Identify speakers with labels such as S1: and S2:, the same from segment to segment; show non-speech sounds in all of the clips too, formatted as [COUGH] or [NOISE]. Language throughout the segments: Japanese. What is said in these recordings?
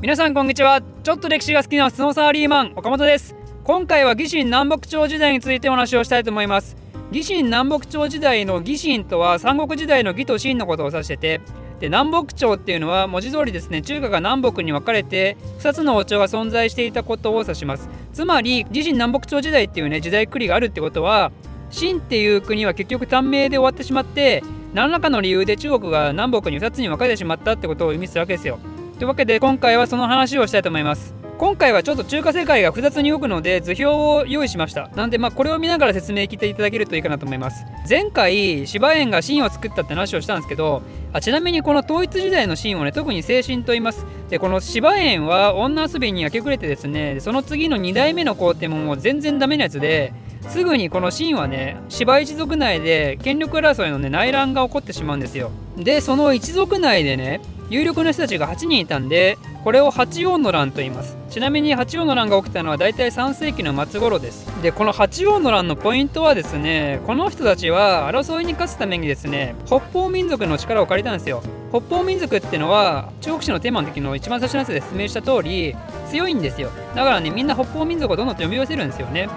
S1: 皆さんこんにちは。ちょっと歴史が好きなスノーサーリーマン岡本です。今回は義神南北朝時代についてお話をしたいと思います。義神南北朝時代の義神とは三国時代の義と秦のことを指しててで南北朝っていうのは文字通りですね中華が南北に分かれて2つの王朝が存在していたことを指します。つまり義神南北朝時代っていうね時代繰りがあるってことは秦っていう国は結局短命で終わってしまって何らかの理由で中国が南北に2つに分かれてしまったってことを意味するわけですよ。というわけで今回はその話をしたいと思います。今回はちょっと中華世界が複雑に動くので図表を用意しました。なんでまあこれを見ながら説明聞いていただけるといいかなと思います。前回芝園が秦を作ったって話をしたんですけどあちなみにこの統一時代の秦をね特に精神と言います。でこの芝園は女遊びに明け暮れてですねその次の2代目の皇帝ももう全然ダメなやつですぐにこの秦はね芝一族内で権力争いのね内乱が起こってしまうんですよ。でその一族内でね有力な人たちが8人いたんでこれを八王の乱と言います。ちなみに八王の乱が起きたのは大体3世紀の末頃です。でこの八王の乱のポイントはですねこの人たちは争いに勝つためにですね北方民族の力を借りたんですよ。北方民族ってのは中国史のテーマの時の一番最初のやつで説明した通り強いんですよ。だからねみんな北方民族をどんどん呼び寄せるんですよね。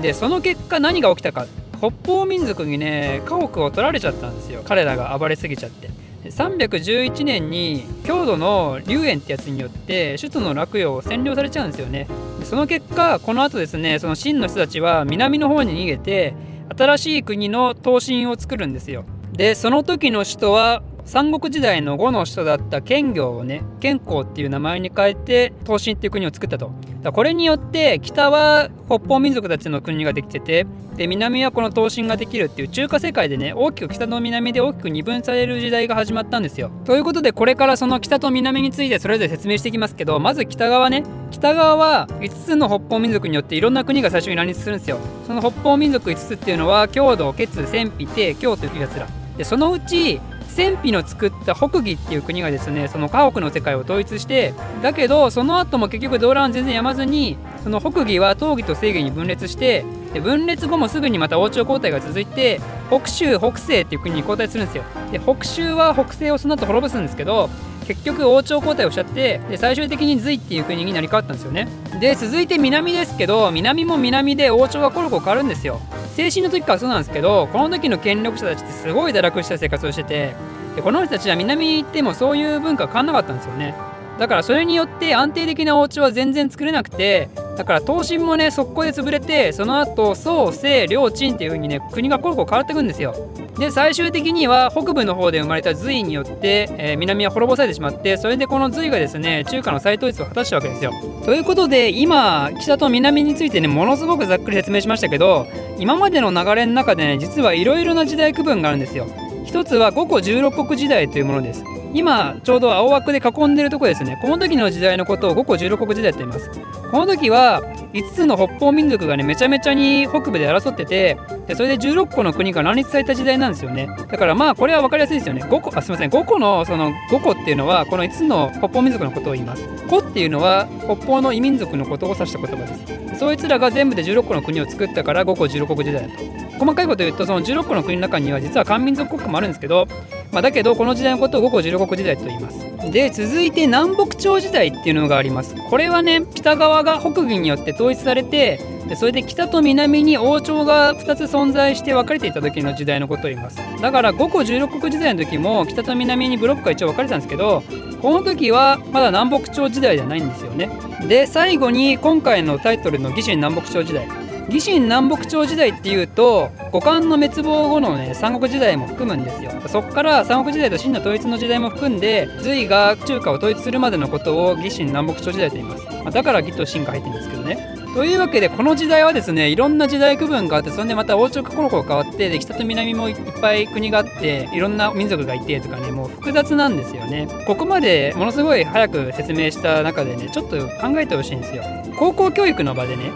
S1: でその結果何が起きたか。北方民族にね家屋を取られちゃったんですよ。彼らが暴れすぎちゃって。311年に郷土の龍炎ってやつによって首都の洛陽を占領されちゃうんですよね。その結果この後ですねその秦の人たちは南の方に逃げて新しい国の東進を作るんですよ。でその時の首都は三国時代の呉の首都だった建業をね建功っていう名前に変えて東進っていう国を作ったと。これによって北は北方民族たちの国ができててで南はこの東進ができるっていう中華世界でね大きく北と南で大きく二分される時代が始まったんですよ。ということでこれからその北と南についてそれぞれ説明していきますけどまず北側ね北側は5つの北方民族によっていろんな国が最初に乱立するんですよ。その北方民族5つっていうのは郷土血鮮卑帝京というやつら。でそのうち戦費の作った北魏っていう国がですねその家屋の世界を統一してだけどその後も結局動乱全然やまずにその北魏は東魏と西魏に分裂してで分裂後もすぐにまた王朝交代が続いて北州北西っていう国に交代するんですよ。で北州は北西をその後滅ぼすんですけど結局王朝交代をしちゃってで最終的に隋っていう国になり変わったんですよね。で続いて南ですけど南も南で王朝がコロコロ変わるんですよ。精神の時からそうなんですけどこの時の権力者たちってすごい堕落した生活をしててでこの人たちは南に行ってもそういう文化変わんなかったんですよね。だからそれによって安定的なお家は全然作れなくてだから東進もね速攻で潰れてその後宋清両陳っていう風にね国がコロコロ変わっていくんですよ。で最終的には北部の方で生まれた隋によって、えー、南は滅ぼされてしまってそれでこの隋がですね中華の再統一を果たしたわけですよ。ということで今北と南についてねものすごくざっくり説明しましたけど今までの流れの中でね実はいろいろな時代区分があるんですよ。一つは五個十六国時代というものです。今ちょうど青枠で囲んでるとこですね。この時の時代のことを五個十六国時代と言います。この時は5つの北方民族がねめちゃめちゃに北部で争っててでそれで16個の国が乱立された時代なんですよね。だからまあこれは分かりやすいですよね。5個あすいません。5個のその5個っていうのはこの5つの北方民族のことを言います。個っていうのは北方の異民族のことを指した言葉です。そいつらが全部で16個の国を作ったから5個16国時代だと。細かいこと言うとその16個の国の中には実は漢民族国家もあるんですけど、まあ、だけどこの時代のことを五個16国時代と言います。で続いて南北朝時代っていうのがあります。これはね北側が北魏によって統一されてでそれで北と南に王朝が2つ存在して分かれていた時の時代のことを言います。だから五個16国時代の時も北と南にブロックが一応分かれてたんですけどこの時はまだ南北朝時代じゃないんですよね。で最後に今回のタイトルの「義春南北朝時代」義神南北朝時代っていうと五漢の滅亡後のね三国時代も含むんですよ。そっから三国時代と秦の統一の時代も含んで隋が中華を統一するまでのことを義神南北朝時代と言います、まあ、だから義と秦が入ってるんですけどね。というわけでこの時代はですねいろんな時代区分があってそれでまた王朝がコロコロ変わってで北と南もいっぱい国があっていろんな民族がいてとかねもう複雑なんですよね。ここまでものすごい早く説明した中でねちょっと考えてほしいんですよ。高校教育の場でね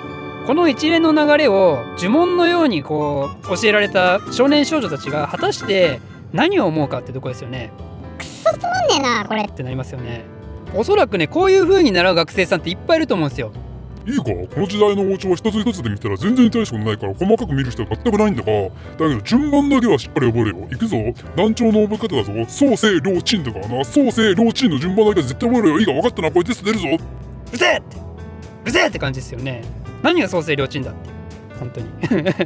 S1: この一連の流れを呪文のようにこう教えられた少年少女たちが果たして何を思うかってとこですよね。
S2: くそつまんねえなこれ。
S1: ってなりますよね。おそらくねこういう風に習う学生さんっていっぱいいると思うんですよ。
S2: いいか？この時代の王朝は一つ一つで見たら全然大したことないから細かく見る必要は全くないんだが。だけど順番だけはしっかり覚えるよ。いくぞ？団長の覚え方だぞ。創世両鎮だからな。創世両鎮の順番だけは絶対覚えるよ。いいか？分かったな。これテスト出るぞ。
S1: うるせえって。うるせえって感じですよね何が創世両鎮だって本当に。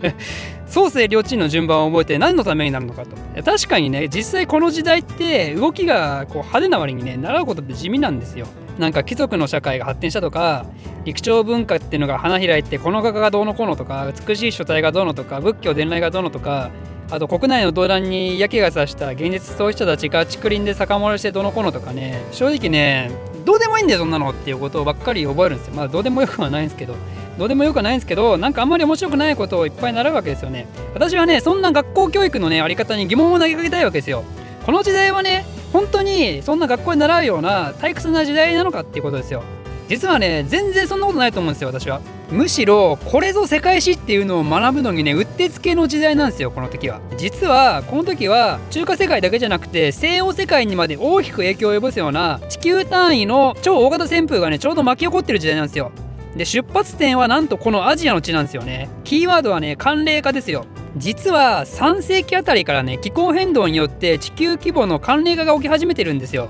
S1: [LAUGHS] 創世両鎮の順番を覚えて何のためになるのかと。確かにね実際この時代って動きがこう派手な割にね習うことって地味なんですよ。なんか貴族の社会が発展したとか陸朝文化っていうのが花開いてこの画家がどうのこうのとか美しい書体がどうのとか仏教伝来がどうのとかあと国内の動乱に嫌気がさした現実そういう人たちが竹林で酒盛りしてどのこうのとかね。正直ねどうでもいいんだよそんなのっていうことばっかり覚えるんですよ。まあどうでもよくはないんですけど。どうでもよくないんですけどなんかあんまり面白くないことをいっぱい習うわけですよね。私はねそんな学校教育のねあり方に疑問を投げかけたいわけですよ。この時代はね本当にそんな学校で習うような退屈な時代なのかっていうことですよ。実はね全然そんなことないと思うんですよ私は。むしろこれぞ世界史っていうのを学ぶのにねうってつけの時代なんですよこの時は。実はこの時は中華世界だけじゃなくて西洋世界にまで大きく影響を及ぼすような地球単位の超大型旋風がねちょうど巻き起こってる時代なんですよ。で出発点はなんとこのアジアの地なんですよね。キーワードはね寒冷化ですよ。実は3世紀あたりからね気候変動によって地球規模の寒冷化が起き始めてるんですよ。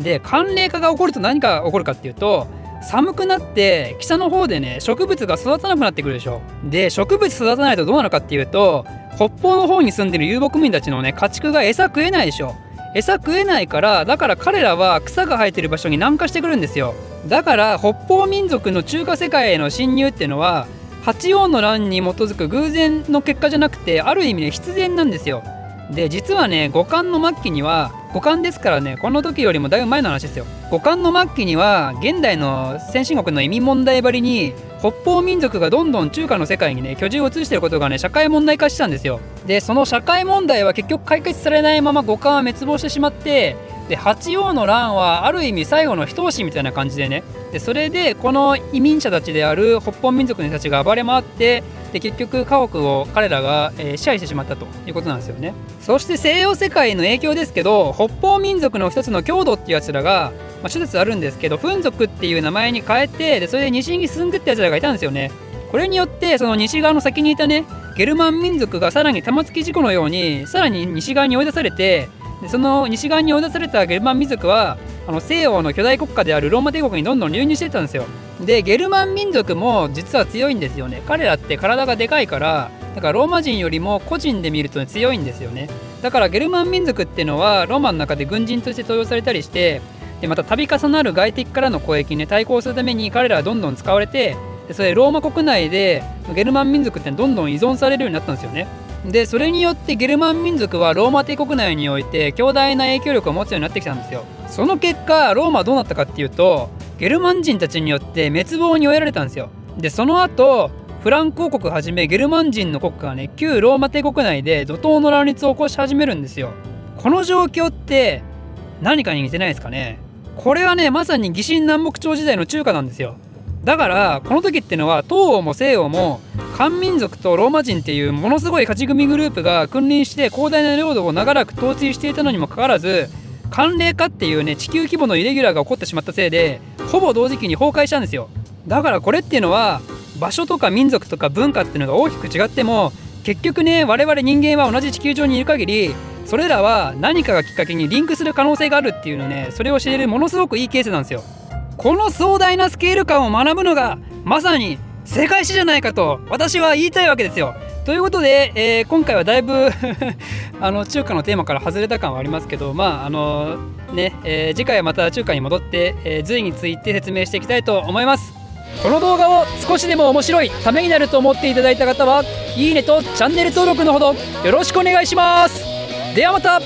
S1: で寒冷化が起こると何が起こるかっていうと寒くなって北の方でね植物が育たなくなってくるでしょ。で植物育たないとどうなるかっていうと北方の方に住んでる遊牧民たちのね家畜が餌食えないでしょ。餌食えないからだから彼らは草が生えてる場所に南下してくるんですよ。だから北方民族の中華世界への侵入っていうのは八王の乱に基づく偶然の結果じゃなくてある意味ね必然なんですよ。で実はね五冠の末期には五冠ですからねこの時よりもだいぶ前の話ですよ。五冠の末期には現代の先進国の移民問題ばりに北方民族がどんどん中華の世界にね居住を移していることがね社会問題化したんですよ。でその社会問題は結局解決されないまま五冠は滅亡してしまってで八王の乱はある意味最後の一押しみたいな感じでね。でそれでこの移民者たちである北方民族の人たちが暴れ回ってで結局家屋を彼らが、えー、支配してしまったということなんですよね。そして西洋世界の影響ですけど北方民族の一つの郷土っていうやつらが、まあ、諸説あるんですけどフン族っていう名前に変えてでそれで西に進んでったやつらがいたんですよね。これによってその西側の先にいたねゲルマン民族がさらに玉突き事故のようにさらに西側に追い出されてでその西側に追い出されたゲルマン民族はあの西洋の巨大国家であるローマ帝国にどんどん流入していったんですよ。でゲルマン民族も実は強いんですよね。彼らって体がでかいからだからローマ人よりも個人で見ると強いんですよね。だからゲルマン民族っていうのはローマの中で軍人として登用されたりしてでまた度重なる外敵からの攻撃に、ね、対抗するために彼らはどんどん使われてでそれローマ国内でゲルマン民族ってどんどん依存されるようになったんですよね。でそれによってゲルマン民族はローマ帝国内において強大な影響力を持つようになってきたんですよ。その結果ローマはどうなったかっていうとゲルマン人たちによって滅亡に追えられたんですよ。でその後フランク王国はじめゲルマン人の国家がね旧ローマ帝国内で怒涛の乱立を起こし始めるんですよ。この状況って何かに似てないですかね。これはねまさに疑心南北朝時代の中華なんですよ。だからこの時ってのは東欧も西欧も漢民族とローマ人っていうものすごい勝ち組グループが君臨して広大な領土を長らく統治していたのにもかかわらず寒冷化っていうね地球規模のイレギュラーが起こってしまったせいでほぼ同時期に崩壊したんですよ。だからこれっていうのは場所とか民族とか文化っていうのが大きく違っても結局ね我々人間は同じ地球上にいる限りそれらは何かがきっかけにリンクする可能性があるっていうのねそれを知れるものすごくいいケースなんですよ。この壮大なスケール感を学ぶのがまさに世界史じゃないかと私は言いたいわけですよ。ということで、えー、今回はだいぶ [LAUGHS] あの中華のテーマから外れた感はありますけどまああのね、えー、次回はまた中華に戻って、えー、隋について説明していきたいと思います。この動画を少しでも面白いためになると思っていただいた方はいいねとチャンネル登録のほどよろしくお願いしますではまた